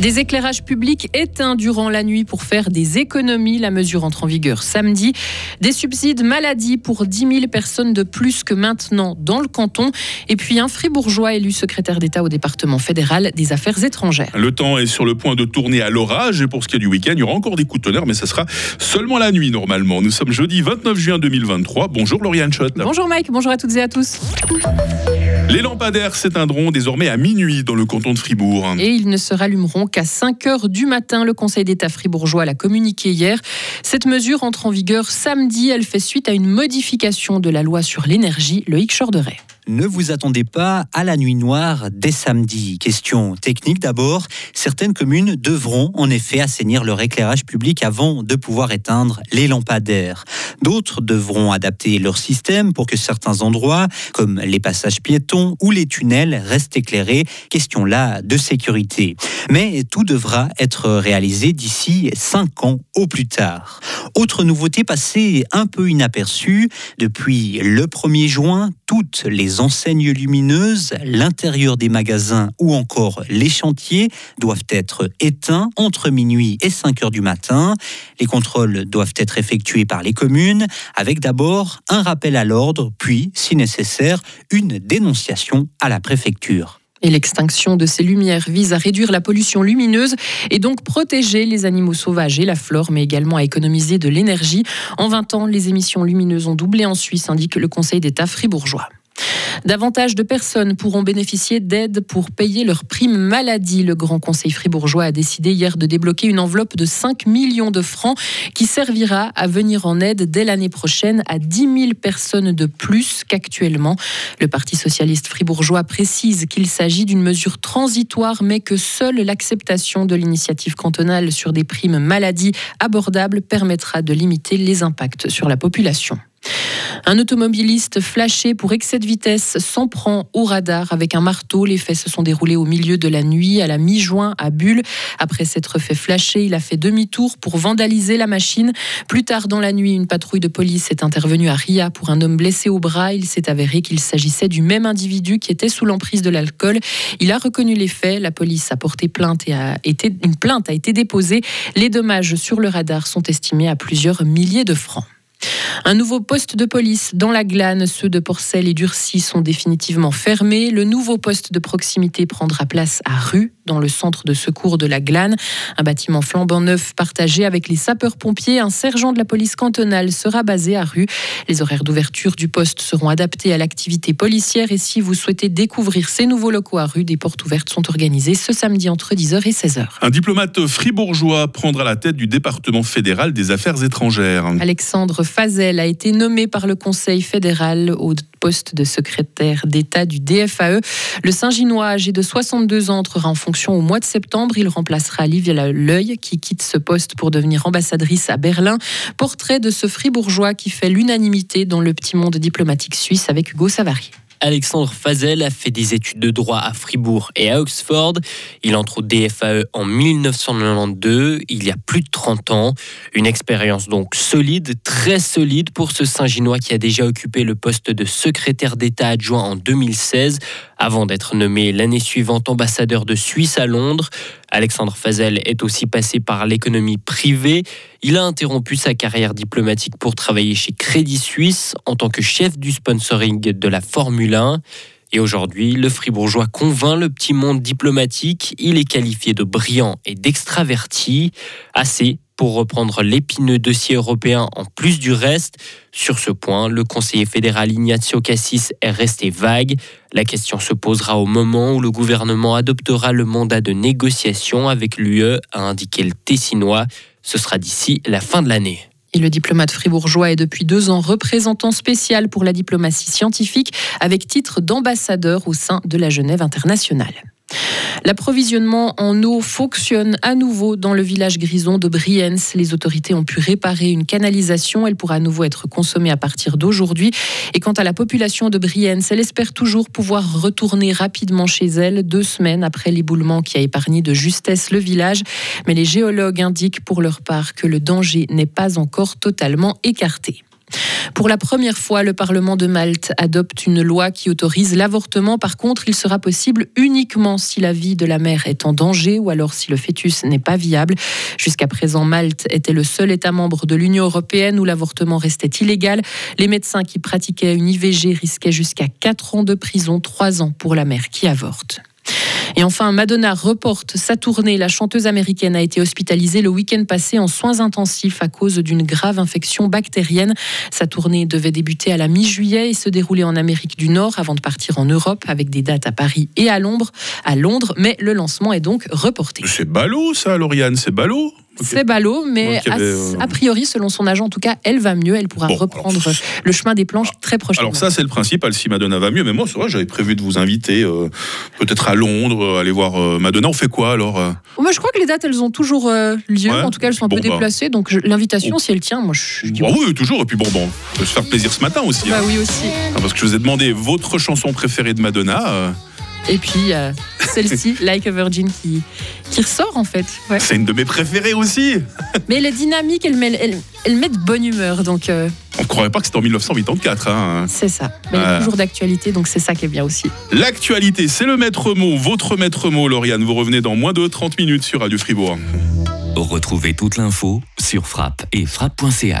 Des éclairages publics éteints durant la nuit pour faire des économies. La mesure entre en vigueur samedi. Des subsides maladie pour 10 000 personnes de plus que maintenant dans le canton. Et puis un fribourgeois élu secrétaire d'État au département fédéral des affaires étrangères. Le temps est sur le point de tourner à l'orage. Et pour ce qui est du week-end, il y aura encore des coups de tonnerre, mais ça sera seulement la nuit normalement. Nous sommes jeudi 29 juin 2023. Bonjour Lauriane Schott. Bonjour Mike, bonjour à toutes et à tous. Les lampadaires s'éteindront désormais à minuit dans le canton de Fribourg. Et ils ne se rallumeront qu'à 5 heures du matin. Le Conseil d'État fribourgeois l'a communiqué hier. Cette mesure entre en vigueur samedi. Elle fait suite à une modification de la loi sur l'énergie. Loïc Chorderet ne vous attendez pas à la nuit noire dès samedi. Question technique d'abord. Certaines communes devront en effet assainir leur éclairage public avant de pouvoir éteindre les lampadaires. D'autres devront adapter leur système pour que certains endroits, comme les passages piétons ou les tunnels, restent éclairés. Question là de sécurité. Mais tout devra être réalisé d'ici 5 ans au plus tard. Autre nouveauté passée un peu inaperçue, depuis le 1er juin, toutes les enseignes lumineuses, l'intérieur des magasins ou encore les chantiers doivent être éteints entre minuit et 5 heures du matin. Les contrôles doivent être effectués par les communes avec d'abord un rappel à l'ordre, puis, si nécessaire, une dénonciation à la préfecture. Et l'extinction de ces lumières vise à réduire la pollution lumineuse et donc protéger les animaux sauvages et la flore, mais également à économiser de l'énergie. En 20 ans, les émissions lumineuses ont doublé en Suisse, indique le Conseil d'État fribourgeois. Davantage de personnes pourront bénéficier d'aides pour payer leurs primes maladie. Le Grand Conseil fribourgeois a décidé hier de débloquer une enveloppe de 5 millions de francs qui servira à venir en aide dès l'année prochaine à 10 000 personnes de plus qu'actuellement. Le Parti socialiste fribourgeois précise qu'il s'agit d'une mesure transitoire mais que seule l'acceptation de l'initiative cantonale sur des primes maladie abordables permettra de limiter les impacts sur la population. Un automobiliste flashé pour excès de vitesse s'en prend au radar avec un marteau. Les faits se sont déroulés au milieu de la nuit, à la mi-juin, à Bulle. Après s'être fait flasher, il a fait demi-tour pour vandaliser la machine. Plus tard dans la nuit, une patrouille de police est intervenue à Ria pour un homme blessé au bras. Il s'est avéré qu'il s'agissait du même individu qui était sous l'emprise de l'alcool. Il a reconnu les faits. La police a porté plainte et a été, une plainte a été déposée. Les dommages sur le radar sont estimés à plusieurs milliers de francs. Un nouveau poste de police dans la glane, ceux de Porcel et d'Urcy sont définitivement fermés. Le nouveau poste de proximité prendra place à Rue, dans le centre de secours de la glane. Un bâtiment flambant neuf partagé avec les sapeurs-pompiers. Un sergent de la police cantonale sera basé à Rue. Les horaires d'ouverture du poste seront adaptés à l'activité policière et si vous souhaitez découvrir ces nouveaux locaux à Rue, des portes ouvertes sont organisées ce samedi entre 10h et 16h. Un diplomate fribourgeois prendra la tête du département fédéral des affaires étrangères. Alexandre Fazel a été nommé par le Conseil fédéral au poste de secrétaire d'État du DFAE. Le Saint-Ginois, âgé de 62 ans, entrera en fonction au mois de septembre. Il remplacera Livia L'œil, qui quitte ce poste pour devenir ambassadrice à Berlin. Portrait de ce fribourgeois qui fait l'unanimité dans le petit monde diplomatique suisse avec Hugo Savary. Alexandre Fazel a fait des études de droit à Fribourg et à Oxford. Il entre au DFAE en 1992, il y a plus de 30 ans. Une expérience donc solide, très solide pour ce Saint-Ginois qui a déjà occupé le poste de secrétaire d'État adjoint en 2016, avant d'être nommé l'année suivante ambassadeur de Suisse à Londres. Alexandre Fazel est aussi passé par l'économie privée. Il a interrompu sa carrière diplomatique pour travailler chez Crédit Suisse en tant que chef du sponsoring de la Formule 1. Et aujourd'hui, le fribourgeois convainc le petit monde diplomatique. Il est qualifié de brillant et d'extraverti, assez pour reprendre l'épineux dossier européen en plus du reste. Sur ce point, le conseiller fédéral Ignazio Cassis est resté vague. La question se posera au moment où le gouvernement adoptera le mandat de négociation avec l'UE, a indiqué le Tessinois. Ce sera d'ici la fin de l'année. Et le diplomate fribourgeois est depuis deux ans représentant spécial pour la diplomatie scientifique avec titre d'ambassadeur au sein de la Genève internationale. L'approvisionnement en eau fonctionne à nouveau dans le village grison de Brienz. Les autorités ont pu réparer une canalisation. Elle pourra à nouveau être consommée à partir d'aujourd'hui. Et quant à la population de Brienz, elle espère toujours pouvoir retourner rapidement chez elle deux semaines après l'éboulement qui a épargné de justesse le village. Mais les géologues indiquent pour leur part que le danger n'est pas encore totalement écarté. Pour la première fois, le Parlement de Malte adopte une loi qui autorise l'avortement. Par contre, il sera possible uniquement si la vie de la mère est en danger ou alors si le fœtus n'est pas viable. Jusqu'à présent, Malte était le seul État membre de l'Union européenne où l'avortement restait illégal. Les médecins qui pratiquaient une IVG risquaient jusqu'à 4 ans de prison, 3 ans pour la mère qui avorte. Et enfin, Madonna reporte sa tournée. La chanteuse américaine a été hospitalisée le week-end passé en soins intensifs à cause d'une grave infection bactérienne. Sa tournée devait débuter à la mi-juillet et se dérouler en Amérique du Nord avant de partir en Europe avec des dates à Paris et à Londres. À Londres, mais le lancement est donc reporté. C'est ballot ça, Lauriane, c'est ballot. C'est ballot, mais a, euh, a priori, selon son agent, en tout cas, elle va mieux. Elle pourra Bon, reprendre alors- le chemin des planches très prochainement. Alors ça, c'est le principal. Si Madonna va mieux, mais moi, c'est vrai, j'avais prévu de vous inviter euh, peut-être à Londres, euh, aller voir euh, Madonna. On fait quoi alors Oh, mais je crois que les dates, elles ont toujours lieu. Ouais. En tout cas, elles sont un peu bah. déplacées. Donc, l'invitation, si elle tient, moi, je, je dis Ah oui. oui, toujours. Et puis bon, bon, on peut se faire plaisir ce matin aussi. Bah hein. oui aussi. Ah, Parce que je vous ai demandé votre chanson préférée de Madonna. Et puis, euh, celle-ci, Like a Virgin, qui, qui ressort, en fait. Ouais. c'est une de mes préférées aussi. Mais elle est dynamique, elle met, elle, elle met de bonne humeur. Donc, euh, On ne croirait pas que c'était en 1984. hein. c'est ça. Mais elle est toujours d'actualité, donc c'est ça qui est bien aussi. L'actualité, c'est le maître mot, votre maître mot, Lauriane. Vous revenez dans moins de 30 minutes sur Radio Fribourg. Retrouvez toute l'info sur frappe et frappe.ch.